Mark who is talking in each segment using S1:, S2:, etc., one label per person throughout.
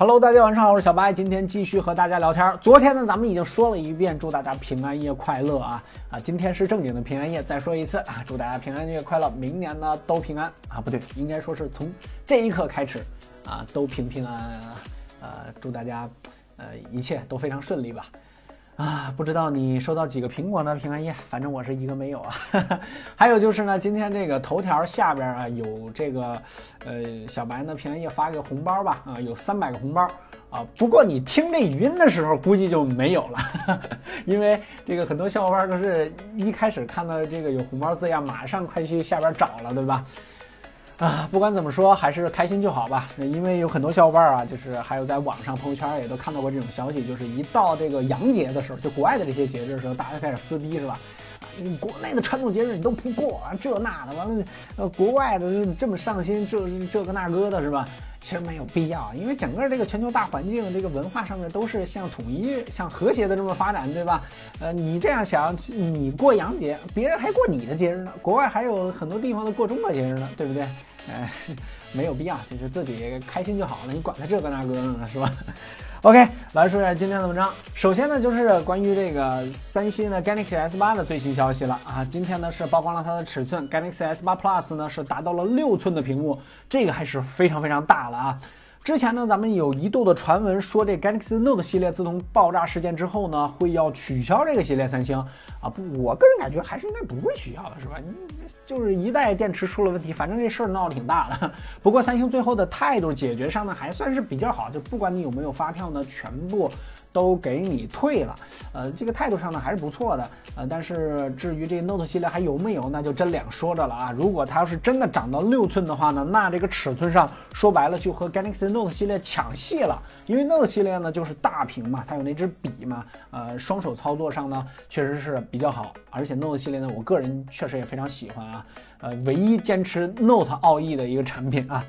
S1: Hello，大家晚上好，我是小白，今天继续和大家聊天。昨天呢，咱们已经说了一遍，祝大家平安夜快乐啊啊！今天是正经的平安夜，再说一次啊，祝大家平安夜快乐，明年呢都平安啊，不对，应该说是从这一刻开始啊，都平平安安啊，呃，祝大家呃一切都非常顺利吧。啊，不知道你收到几个苹果呢？平安夜，反正我是一个没有啊。还有就是呢，今天这个头条下边啊有这个，呃，小白呢平安夜发个红包吧，啊，有三百个红包啊。不过你听这语音的时候估计就没有了，因为这个很多小伙伴都是一开始看到这个有红包字样，马上快去下边找了，对吧？啊，不管怎么说，还是开心就好吧。因为有很多小伙伴啊，就是还有在网上朋友圈也都看到过这种消息，就是一到这个洋节的时候，就国外的这些节日的时候，大家开始撕逼，是吧？你国内的传统节日你都不过啊，这那的，完了，呃，国外的这么上心，这这个那个的，是吧？其实没有必要，因为整个这个全球大环境，这个文化上面都是向统一、向和谐的这么发展，对吧？呃，你这样想，你过洋节，别人还过你的节日呢，国外还有很多地方都过中国节日呢，对不对？哎，没有必要，就是自己开心就好了，你管他这个那个呢，是吧？OK，来说一下今天的文章。首先呢，就是关于这个三星的 Galaxy S 八的最新消息了啊。今天呢是曝光了它的尺寸，Galaxy S 八 Plus 呢是达到了六寸的屏幕，这个还是非常非常大了啊。之前呢，咱们有一度的传闻说这 Galaxy Note 系列自从爆炸事件之后呢，会要取消这个系列。三星啊，不，我个人感觉还是应该不会取消的，是吧？就是一代电池出了问题，反正这事儿闹得挺大的。不过三星最后的态度解决上呢，还算是比较好，就不管你有没有发票呢，全部。都给你退了，呃，这个态度上呢还是不错的，呃，但是至于这 Note 系列还有没有，那就真两说着了啊。如果它要是真的长到六寸的话呢，那这个尺寸上说白了就和 Galaxy Note Note 系列抢戏了，因为 Note 系列呢就是大屏嘛，它有那支笔嘛，呃，双手操作上呢确实是比较好，而且 Note 系列呢，我个人确实也非常喜欢啊，呃，唯一坚持 Note 奥义的一个产品啊。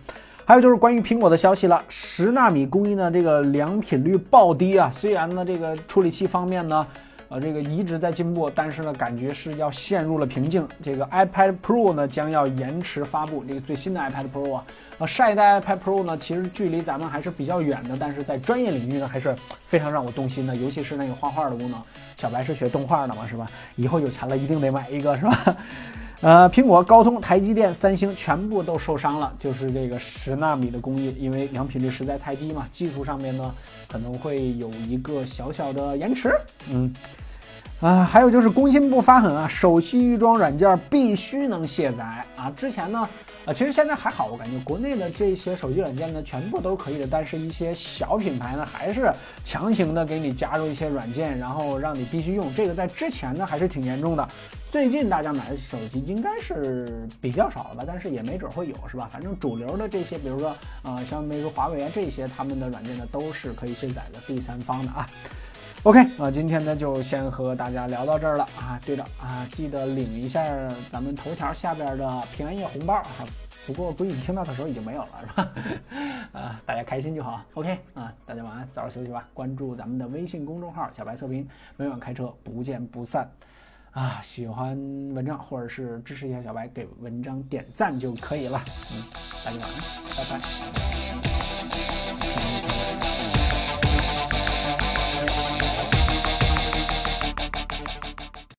S1: 还有就是关于苹果的消息了，十纳米工艺呢，这个良品率暴低啊。虽然呢，这个处理器方面呢，呃，这个一直在进步，但是呢，感觉是要陷入了瓶颈。这个 iPad Pro 呢，将要延迟发布。这个最新的 iPad Pro 啊，呃，上一代 iPad Pro 呢，其实距离咱们还是比较远的，但是在专业领域呢，还是非常让我动心的。尤其是那个画画的功能，小白是学动画的嘛，是吧？以后有钱了一定得买一个，是吧？呃，苹果、高通、台积电、三星全部都受伤了，就是这个十纳米的工艺，因为良品率实在太低嘛，技术上面呢可能会有一个小小的延迟。嗯，啊，还有就是工信部发狠啊，手机预装软件必须能卸载啊。之前呢，啊，其实现在还好，我感觉国内的这些手机软件呢全部都可以的，但是一些小品牌呢还是强行的给你加入一些软件，然后让你必须用。这个在之前呢还是挺严重的。最近大家买的手机应该是比较少了吧，但是也没准会有，是吧？反正主流的这些，比如说，呃，像那个、华为啊这些，他们的软件呢都是可以卸载的，第三方的啊。OK，啊，今天呢就先和大家聊到这儿了啊。对了啊，记得领一下咱们头条下边的平安夜红包啊。不过估计你听到的时候已经没有了，是吧？啊，大家开心就好。OK，啊，大家晚安，早点休息吧。关注咱们的微信公众号“小白测评”，每晚开车不见不散。啊，喜欢文章或者是支持一下小白，给文章点赞就可以了。嗯，大家晚安，拜拜。